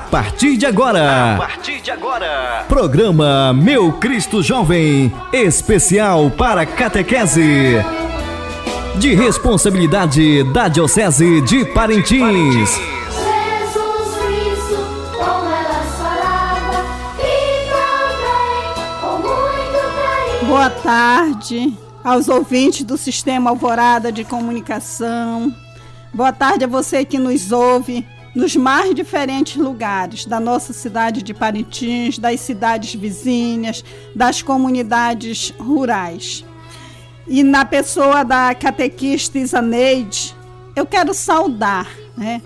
A partir de agora. A partir de agora. Programa Meu Cristo Jovem, especial para catequese. De responsabilidade da Diocese de Parintins. Jesus Cristo, como ela falava, e também com muito carinho. Boa tarde aos ouvintes do Sistema Alvorada de Comunicação. Boa tarde a você que nos ouve nos mais diferentes lugares da nossa cidade de Parintins, das cidades vizinhas, das comunidades rurais. E na pessoa da catequista Isaneide, eu quero saudar, né?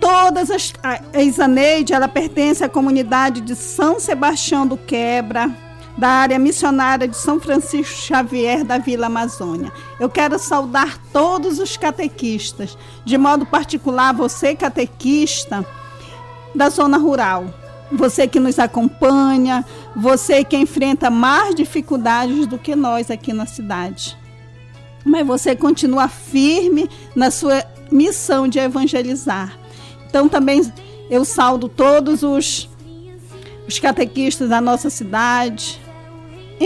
Todas as. A Isaneide, ela pertence à comunidade de São Sebastião do Quebra, da área missionária de São Francisco Xavier da Vila Amazônia. Eu quero saudar todos os catequistas, de modo particular você catequista da zona rural, você que nos acompanha, você que enfrenta mais dificuldades do que nós aqui na cidade. Mas você continua firme na sua missão de evangelizar. Então também eu saldo todos os os catequistas da nossa cidade,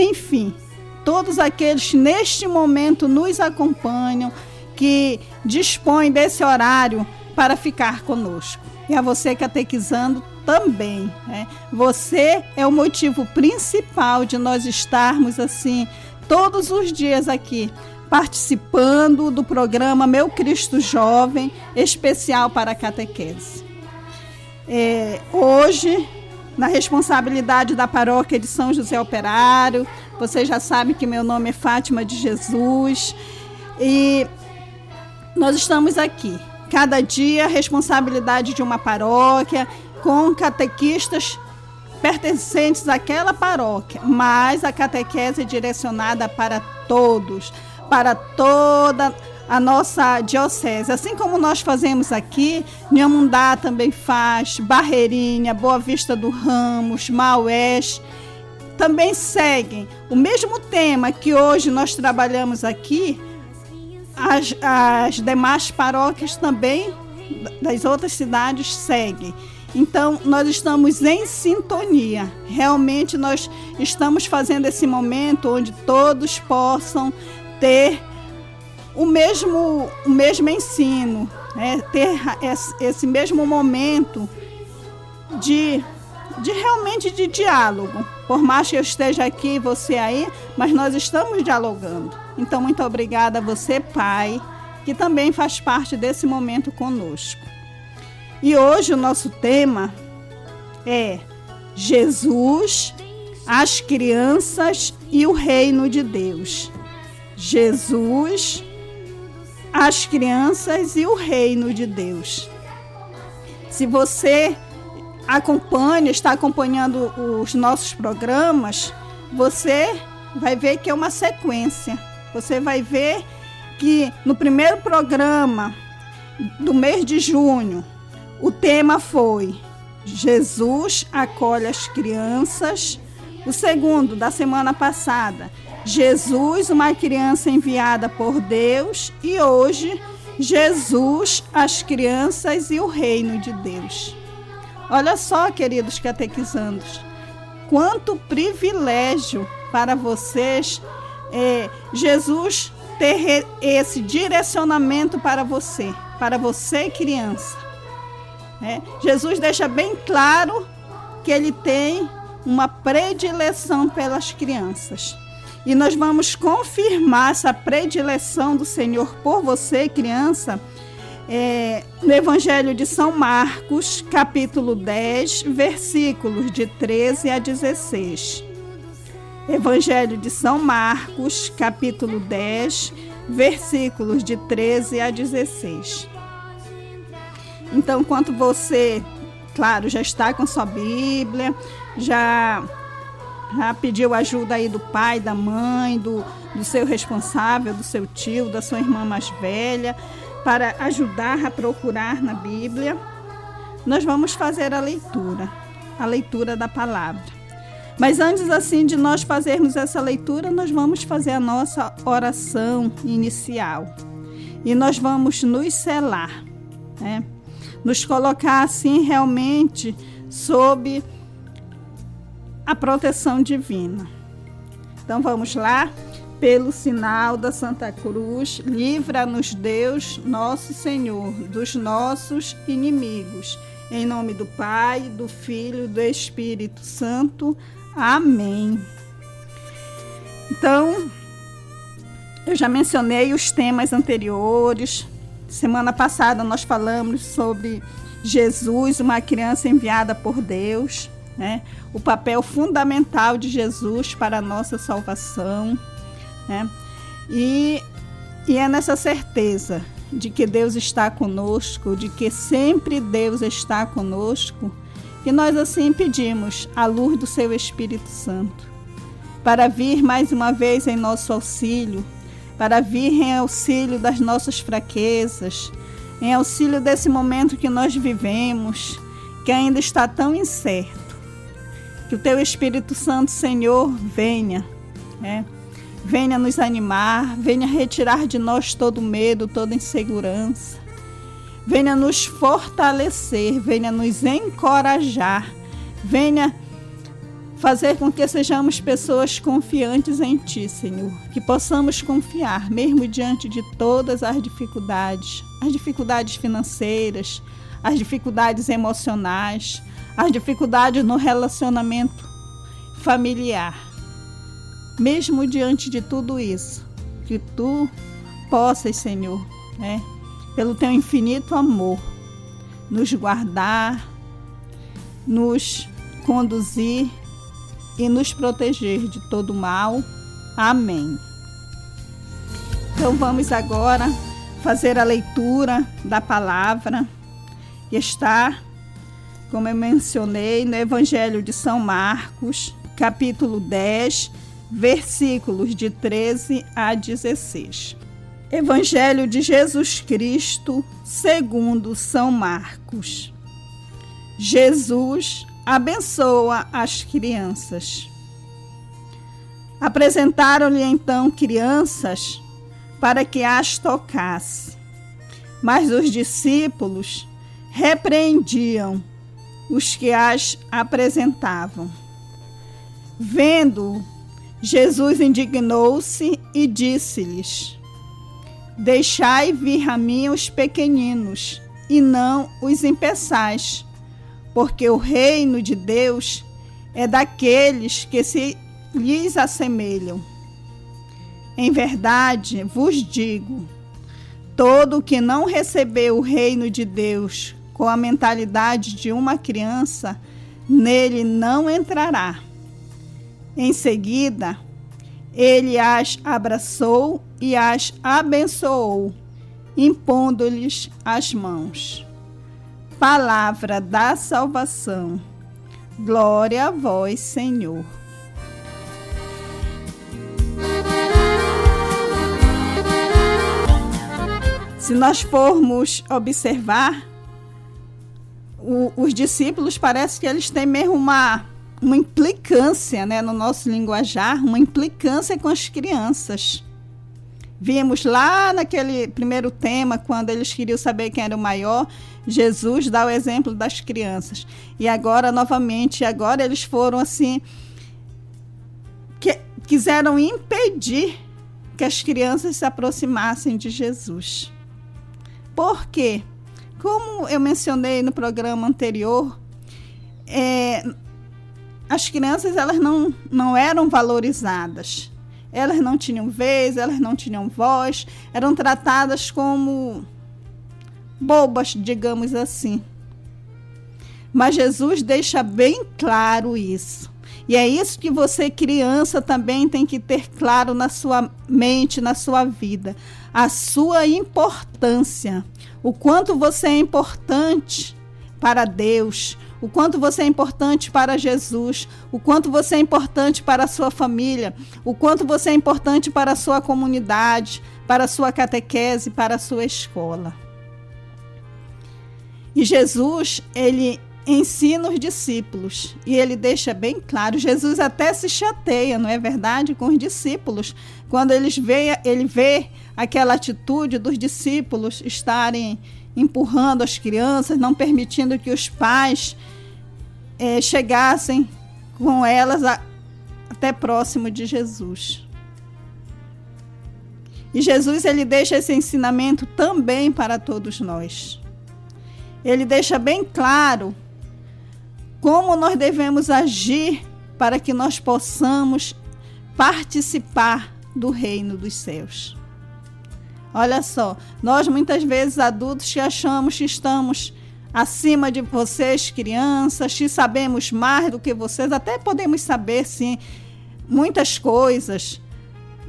enfim, todos aqueles que neste momento nos acompanham, que dispõem desse horário para ficar conosco. E a você catequizando também. Né? Você é o motivo principal de nós estarmos assim todos os dias aqui participando do programa Meu Cristo Jovem, especial para a catequese. É, hoje na responsabilidade da paróquia de São José Operário. Vocês já sabem que meu nome é Fátima de Jesus. E nós estamos aqui. Cada dia, responsabilidade de uma paróquia, com catequistas pertencentes àquela paróquia, mas a catequese é direcionada para todos, para toda a nossa diocese. Assim como nós fazemos aqui, Nhamundá também faz, Barreirinha, Boa Vista do Ramos, Maués, também seguem o mesmo tema que hoje nós trabalhamos aqui, as, as demais paróquias também das outras cidades seguem. Então, nós estamos em sintonia. Realmente, nós estamos fazendo esse momento onde todos possam ter o mesmo, o mesmo ensino, né? ter esse mesmo momento de, de realmente de diálogo. Por mais que eu esteja aqui você aí, mas nós estamos dialogando. Então, muito obrigada a você, pai, que também faz parte desse momento conosco. E hoje o nosso tema é Jesus, as crianças e o reino de Deus. Jesus, as crianças e o reino de Deus. Se você acompanha, está acompanhando os nossos programas, você vai ver que é uma sequência. Você vai ver que no primeiro programa do mês de junho, o tema foi Jesus acolhe as crianças. O segundo, da semana passada, Jesus, uma criança enviada por Deus, e hoje, Jesus, as crianças e o reino de Deus. Olha só, queridos catequizandos, quanto privilégio para vocês é, Jesus ter esse direcionamento para você, para você, criança. É, Jesus deixa bem claro que ele tem uma predileção pelas crianças. E nós vamos confirmar essa predileção do Senhor por você, criança, é, no Evangelho de São Marcos, capítulo 10, versículos de 13 a 16. Evangelho de São Marcos, capítulo 10, versículos de 13 a 16. Então, enquanto você, claro, já está com sua Bíblia, já já pediu ajuda aí do pai, da mãe, do, do seu responsável, do seu tio, da sua irmã mais velha, para ajudar a procurar na Bíblia. Nós vamos fazer a leitura, a leitura da palavra. Mas antes assim de nós fazermos essa leitura, nós vamos fazer a nossa oração inicial. E nós vamos nos selar, né? nos colocar assim realmente sob a proteção divina. Então vamos lá, pelo sinal da Santa Cruz, livra-nos Deus, nosso Senhor, dos nossos inimigos. Em nome do Pai, do Filho e do Espírito Santo. Amém. Então, eu já mencionei os temas anteriores. Semana passada nós falamos sobre Jesus, uma criança enviada por Deus, né? O papel fundamental de Jesus para a nossa salvação, né? E, e é nessa certeza de que Deus está conosco, de que sempre Deus está conosco, que nós assim pedimos a luz do seu Espírito Santo para vir mais uma vez em nosso auxílio, para vir em auxílio das nossas fraquezas, em auxílio desse momento que nós vivemos, que ainda está tão incerto. Que o teu Espírito Santo, Senhor, venha, né? venha nos animar, venha retirar de nós todo medo, toda insegurança, venha nos fortalecer, venha nos encorajar, venha fazer com que sejamos pessoas confiantes em Ti, Senhor. Que possamos confiar, mesmo diante de todas as dificuldades as dificuldades financeiras, as dificuldades emocionais, as dificuldades no relacionamento familiar. Mesmo diante de tudo isso, que Tu possas, Senhor, né, pelo Teu infinito amor, nos guardar, nos conduzir e nos proteger de todo mal. Amém. Então vamos agora fazer a leitura da palavra que está, como eu mencionei, no Evangelho de São Marcos, capítulo 10, versículos de 13 a 16. Evangelho de Jesus Cristo, segundo São Marcos. Jesus abençoa as crianças. Apresentaram-lhe então crianças para que as tocasse. Mas os discípulos repreendiam os que as apresentavam. Vendo, Jesus indignou-se e disse-lhes: Deixai vir a mim os pequeninos, e não os impeçais porque o reino de Deus é daqueles que se lhes assemelham. Em verdade vos digo: todo o que não recebeu o reino de Deus com a mentalidade de uma criança, nele não entrará. Em seguida, ele as abraçou e as abençoou, impondo-lhes as mãos palavra da salvação. Glória a vós, Senhor. Se nós formos observar, o, os discípulos parece que eles têm mesmo uma, uma implicância né, no nosso linguajar, uma implicância com as crianças. Vimos lá naquele primeiro tema, quando eles queriam saber quem era o maior, Jesus dá o exemplo das crianças. E agora, novamente, agora eles foram assim. Que, quiseram impedir que as crianças se aproximassem de Jesus. Por quê? Como eu mencionei no programa anterior, é, as crianças elas não, não eram valorizadas. Elas não tinham vez, elas não tinham voz, eram tratadas como bobas, digamos assim. Mas Jesus deixa bem claro isso. E é isso que você, criança, também tem que ter claro na sua mente, na sua vida. A sua importância. O quanto você é importante para Deus, o quanto você é importante para Jesus, o quanto você é importante para a sua família, o quanto você é importante para a sua comunidade, para a sua catequese, para a sua escola. E Jesus, ele ensina os discípulos e ele deixa bem claro. Jesus até se chateia, não é verdade, com os discípulos, quando eles vê, ele vê aquela atitude dos discípulos estarem empurrando as crianças, não permitindo que os pais eh, chegassem com elas a, até próximo de Jesus. E Jesus ele deixa esse ensinamento também para todos nós. Ele deixa bem claro como nós devemos agir para que nós possamos participar do reino dos céus. Olha só, nós muitas vezes adultos que achamos que estamos acima de vocês, crianças, que sabemos mais do que vocês, até podemos saber sim muitas coisas,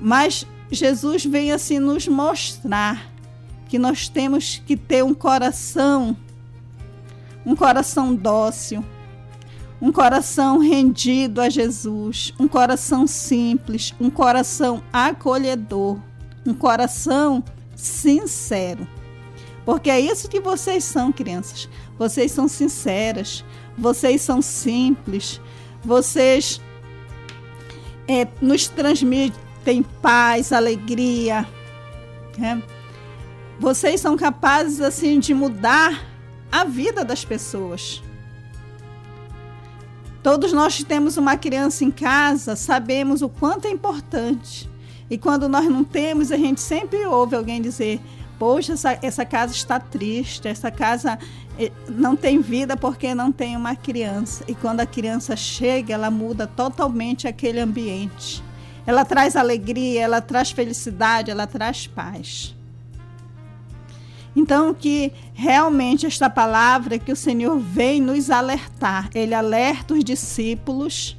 mas Jesus vem assim nos mostrar que nós temos que ter um coração, um coração dócil, um coração rendido a Jesus, um coração simples, um coração acolhedor, um coração sincero. Porque é isso que vocês são, crianças. Vocês são sinceras, vocês são simples, vocês é, nos transmitem paz, alegria. Né? Vocês são capazes assim de mudar a vida das pessoas. Todos nós que temos uma criança em casa sabemos o quanto é importante. E quando nós não temos, a gente sempre ouve alguém dizer: Poxa, essa, essa casa está triste, essa casa eh, não tem vida porque não tem uma criança. E quando a criança chega, ela muda totalmente aquele ambiente. Ela traz alegria, ela traz felicidade, ela traz paz. Então, que realmente esta palavra que o Senhor vem nos alertar, ele alerta os discípulos,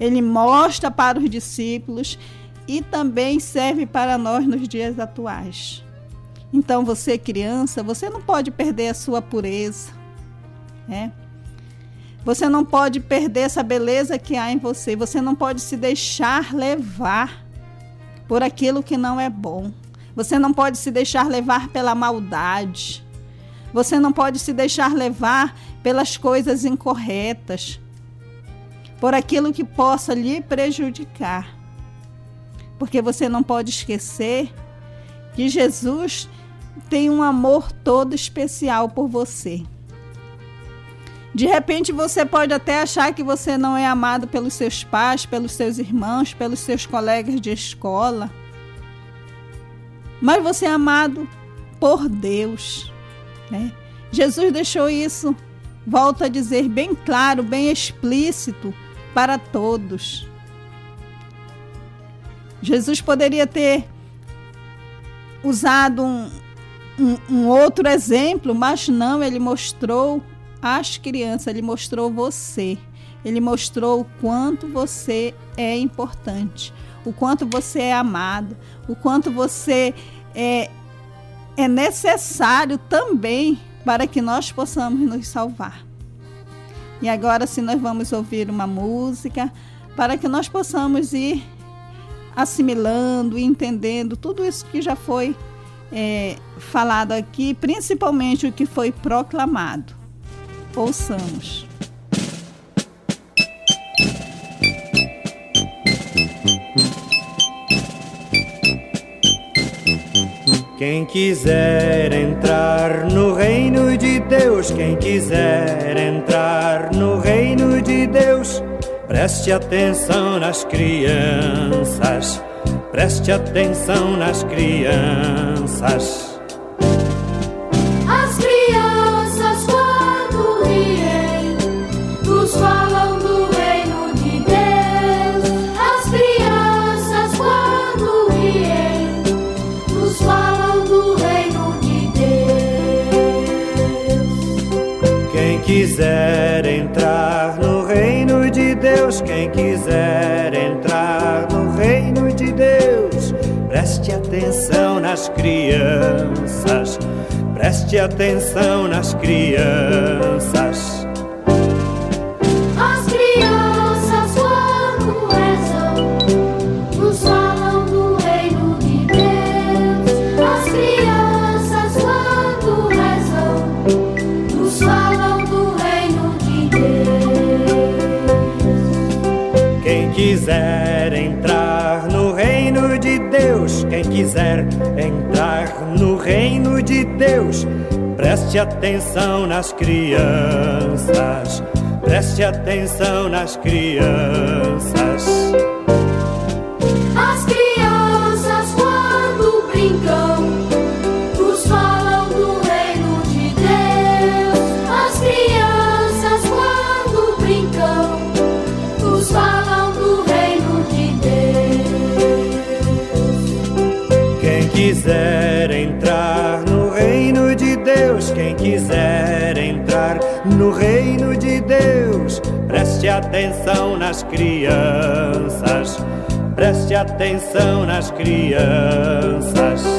ele mostra para os discípulos e também serve para nós nos dias atuais. Então, você criança, você não pode perder a sua pureza, né? Você não pode perder essa beleza que há em você, você não pode se deixar levar por aquilo que não é bom. Você não pode se deixar levar pela maldade. Você não pode se deixar levar pelas coisas incorretas, por aquilo que possa lhe prejudicar. Porque você não pode esquecer que Jesus tem um amor todo especial por você. De repente você pode até achar que você não é amado pelos seus pais, pelos seus irmãos, pelos seus colegas de escola mas você é amado por Deus. Né? Jesus deixou isso, volto a dizer, bem claro, bem explícito para todos. Jesus poderia ter usado um, um, um outro exemplo, mas não, ele mostrou às crianças, ele mostrou você. Ele mostrou o quanto você é importante, o quanto você é amado, o quanto você é, é necessário também para que nós possamos nos salvar. E agora, se nós vamos ouvir uma música, para que nós possamos ir assimilando entendendo tudo isso que já foi é, falado aqui, principalmente o que foi proclamado. Ouçamos. Quem quiser entrar no reino de Deus, quem quiser entrar no reino de Deus, preste atenção nas crianças, preste atenção nas crianças. Deus, quem quiser entrar no reino de Deus, preste atenção nas crianças, preste atenção nas crianças. Deus, quem quiser entrar no reino de Deus, Preste atenção nas crianças, preste atenção nas crianças. Atenção nas crianças, preste atenção nas crianças.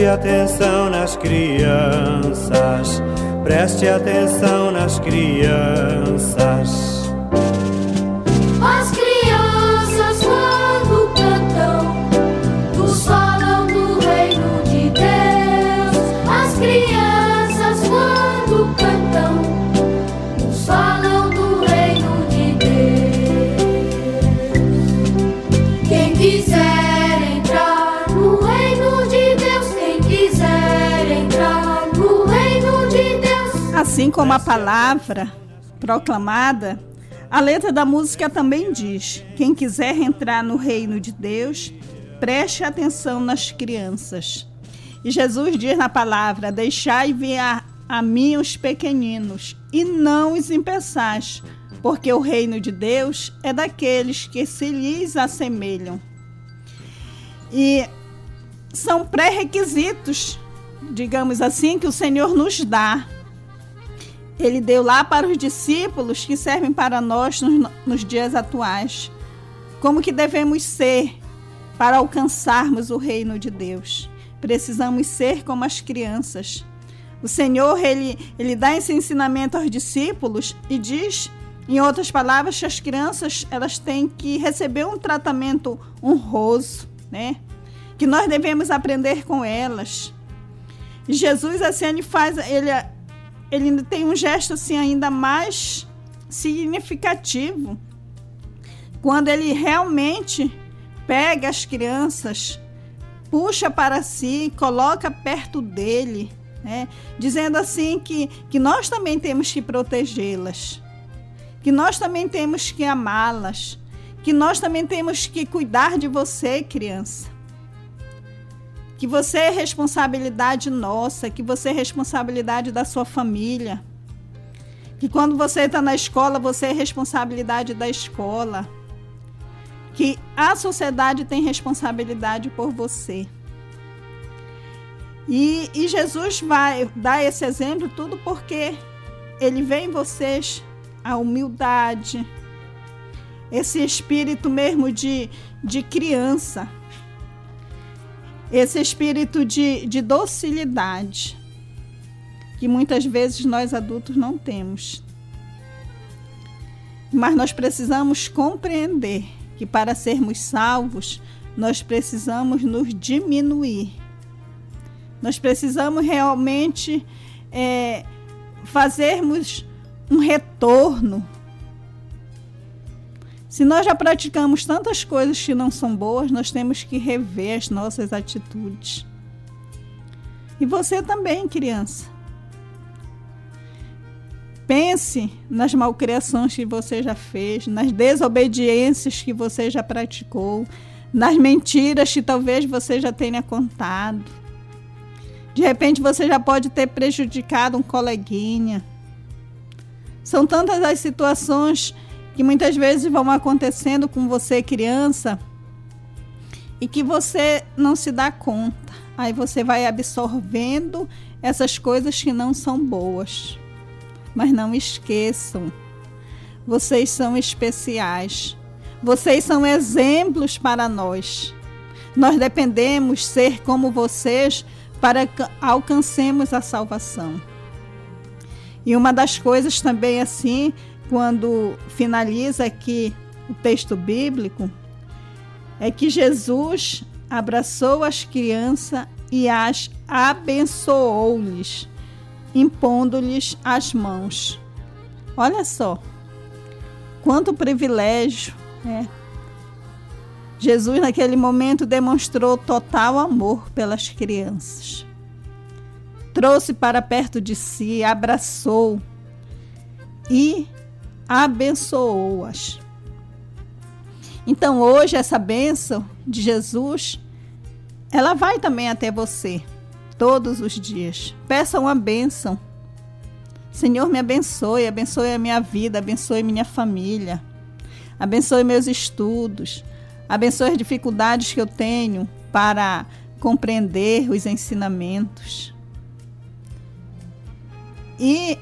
Preste atenção nas crianças, preste atenção nas crianças. Assim como a palavra proclamada, a letra da música também diz: quem quiser entrar no reino de Deus, preste atenção nas crianças. E Jesus diz na palavra: Deixai vir a, a mim os pequeninos, e não os impeçais, porque o reino de Deus é daqueles que se lhes assemelham. E são pré-requisitos, digamos assim, que o Senhor nos dá ele deu lá para os discípulos que servem para nós nos, nos, dias atuais. Como que devemos ser para alcançarmos o reino de Deus? Precisamos ser como as crianças. O Senhor, ele, ele dá esse ensinamento aos discípulos e diz, em outras palavras, que as crianças elas têm que receber um tratamento honroso, né? Que nós devemos aprender com elas. Jesus, assim, ele faz, ele ele tem um gesto assim ainda mais significativo. Quando ele realmente pega as crianças, puxa para si, coloca perto dele, né? dizendo assim que, que nós também temos que protegê-las, que nós também temos que amá-las, que nós também temos que cuidar de você, criança que você é responsabilidade nossa, que você é responsabilidade da sua família. Que quando você está na escola, você é responsabilidade da escola. Que a sociedade tem responsabilidade por você. E, e Jesus vai dar esse exemplo tudo porque ele vê em vocês a humildade, esse espírito mesmo de, de criança esse espírito de, de docilidade que muitas vezes nós adultos não temos. Mas nós precisamos compreender que para sermos salvos, nós precisamos nos diminuir. Nós precisamos realmente é, fazermos um retorno se nós já praticamos tantas coisas que não são boas, nós temos que rever as nossas atitudes. E você também, criança. Pense nas malcriações que você já fez, nas desobediências que você já praticou, nas mentiras que talvez você já tenha contado. De repente você já pode ter prejudicado um coleguinha. São tantas as situações que muitas vezes vão acontecendo com você, criança, e que você não se dá conta. Aí você vai absorvendo essas coisas que não são boas. Mas não esqueçam, vocês são especiais. Vocês são exemplos para nós. Nós dependemos ser como vocês para que alcancemos a salvação. E uma das coisas também assim, quando finaliza aqui o texto bíblico, é que Jesus abraçou as crianças e as abençoou-lhes, impondo-lhes as mãos. Olha só, quanto privilégio, é. Jesus, naquele momento, demonstrou total amor pelas crianças. Trouxe para perto de si, abraçou e abençoou-as. Então, hoje, essa bênção de Jesus, ela vai também até você, todos os dias. Peça uma bênção. Senhor, me abençoe, abençoe a minha vida, abençoe minha família, abençoe meus estudos, Abençoe as dificuldades que eu tenho para compreender os ensinamentos. E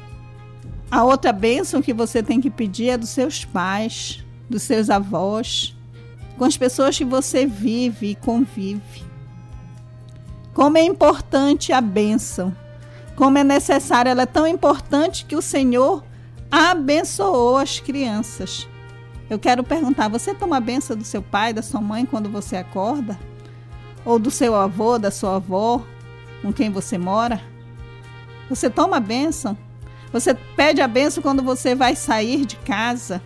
a outra bênção que você tem que pedir é dos seus pais, dos seus avós, com as pessoas que você vive e convive. Como é importante a bênção, como é necessária, ela é tão importante que o Senhor abençoou as crianças. Eu quero perguntar: você toma a benção do seu pai, da sua mãe quando você acorda? Ou do seu avô, da sua avó, com quem você mora? Você toma a benção? Você pede a benção quando você vai sair de casa?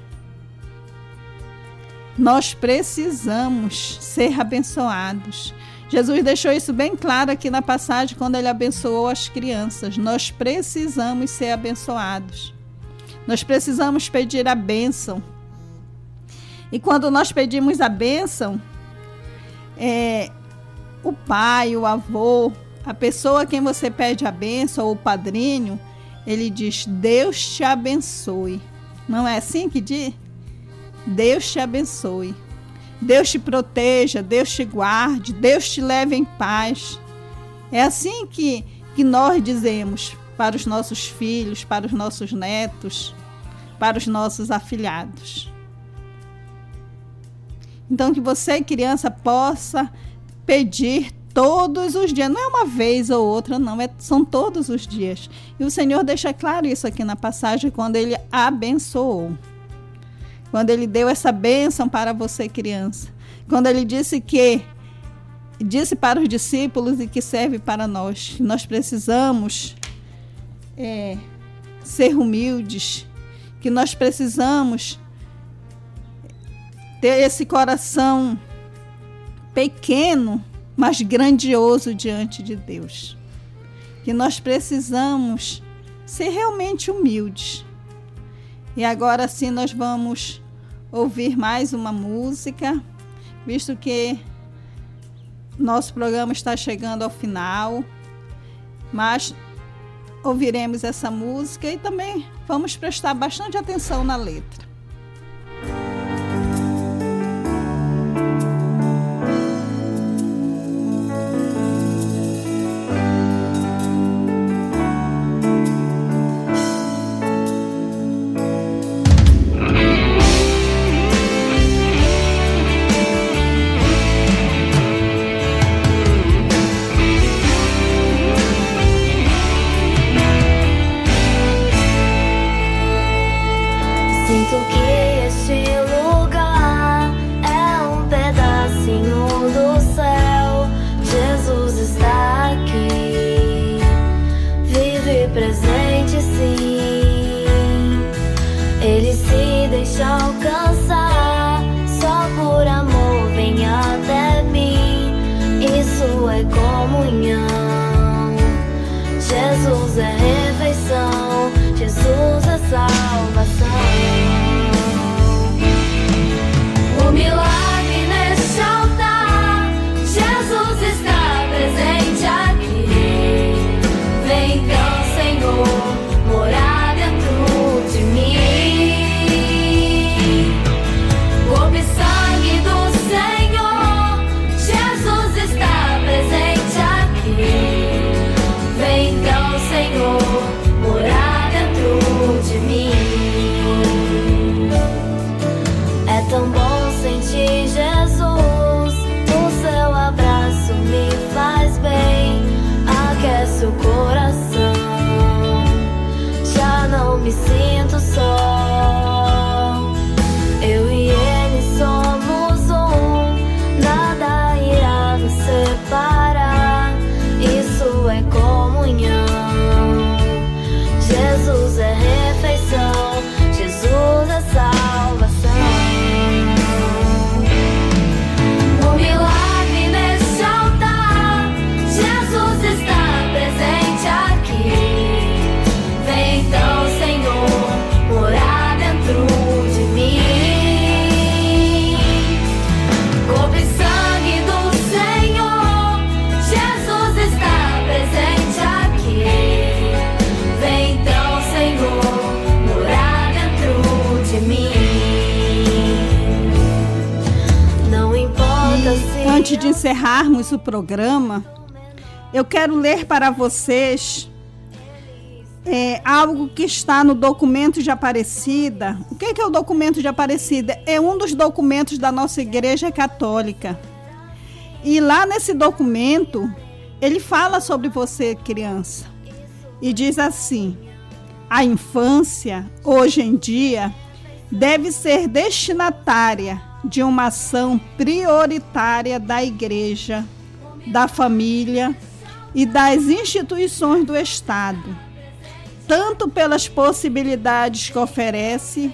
Nós precisamos ser abençoados. Jesus deixou isso bem claro aqui na passagem quando ele abençoou as crianças. Nós precisamos ser abençoados. Nós precisamos pedir a bênção e quando nós pedimos a bênção, é, o pai, o avô, a pessoa a quem você pede a bênção, ou o padrinho, ele diz: Deus te abençoe. Não é assim que diz? Deus te abençoe. Deus te proteja, Deus te guarde, Deus te leve em paz. É assim que, que nós dizemos para os nossos filhos, para os nossos netos, para os nossos afilhados. Então, que você, criança, possa pedir todos os dias. Não é uma vez ou outra, não, é, são todos os dias. E o Senhor deixa claro isso aqui na passagem quando ele abençoou. Quando ele deu essa bênção para você, criança. Quando ele disse que disse para os discípulos e que serve para nós. Nós precisamos é, ser humildes, que nós precisamos ter esse coração pequeno, mas grandioso diante de Deus. Que nós precisamos ser realmente humildes. E agora sim nós vamos ouvir mais uma música, visto que nosso programa está chegando ao final, mas ouviremos essa música e também vamos prestar bastante atenção na letra. Antes de encerrarmos o programa, eu quero ler para vocês é, algo que está no documento de Aparecida. O que é, é o documento de Aparecida? É um dos documentos da nossa Igreja Católica. E lá nesse documento, ele fala sobre você, criança, e diz assim: a infância, hoje em dia, deve ser destinatária de uma ação prioritária da igreja, da família e das instituições do Estado, tanto pelas possibilidades que oferece,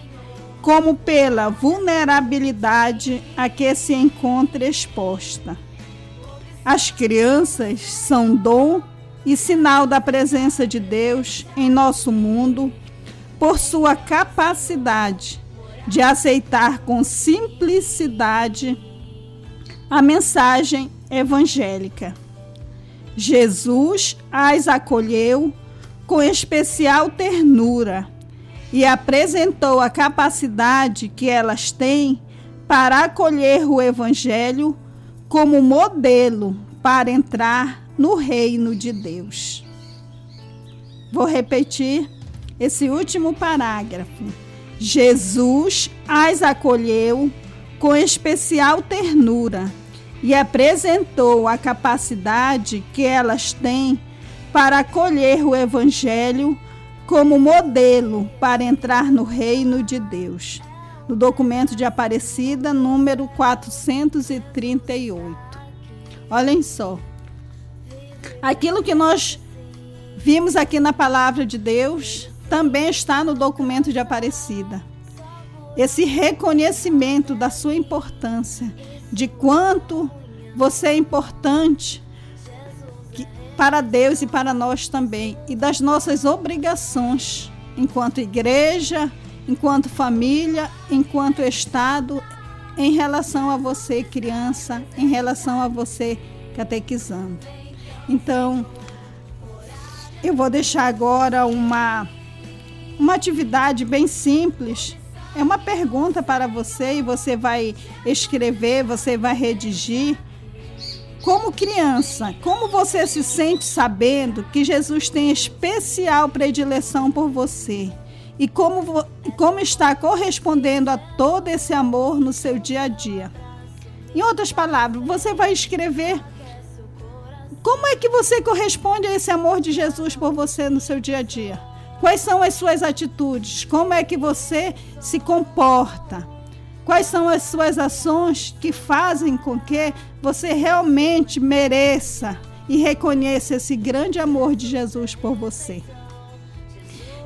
como pela vulnerabilidade a que se encontra exposta. As crianças são dom e sinal da presença de Deus em nosso mundo por sua capacidade de aceitar com simplicidade a mensagem evangélica. Jesus as acolheu com especial ternura e apresentou a capacidade que elas têm para acolher o Evangelho como modelo para entrar no reino de Deus. Vou repetir esse último parágrafo. Jesus as acolheu com especial ternura e apresentou a capacidade que elas têm para acolher o Evangelho como modelo para entrar no reino de Deus. No documento de Aparecida, número 438. Olhem só. Aquilo que nós vimos aqui na palavra de Deus também está no documento de Aparecida. Esse reconhecimento da sua importância, de quanto você é importante para Deus e para nós também, e das nossas obrigações enquanto igreja, enquanto família, enquanto Estado, em relação a você, criança, em relação a você, catequizando. Então, eu vou deixar agora uma uma atividade bem simples. É uma pergunta para você e você vai escrever, você vai redigir. Como criança, como você se sente sabendo que Jesus tem especial predileção por você? E como, como está correspondendo a todo esse amor no seu dia a dia? Em outras palavras, você vai escrever como é que você corresponde a esse amor de Jesus por você no seu dia a dia? Quais são as suas atitudes? Como é que você se comporta? Quais são as suas ações que fazem com que você realmente mereça e reconheça esse grande amor de Jesus por você?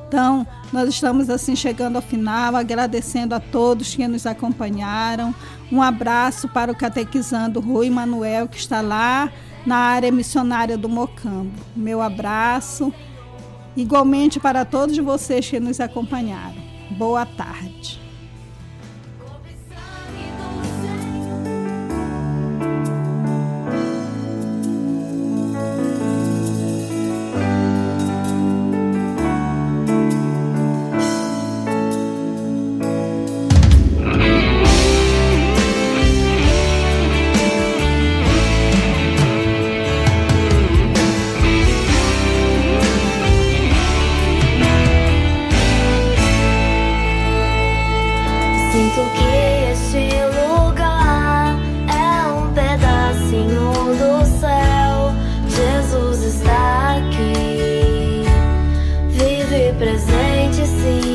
Então, nós estamos assim chegando ao final, agradecendo a todos que nos acompanharam. Um abraço para o catequizando Rui Manuel, que está lá na área missionária do Mocambo. Meu abraço, igualmente para todos vocês que nos acompanharam. Boa tarde. presente sim.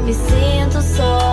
me sinto só.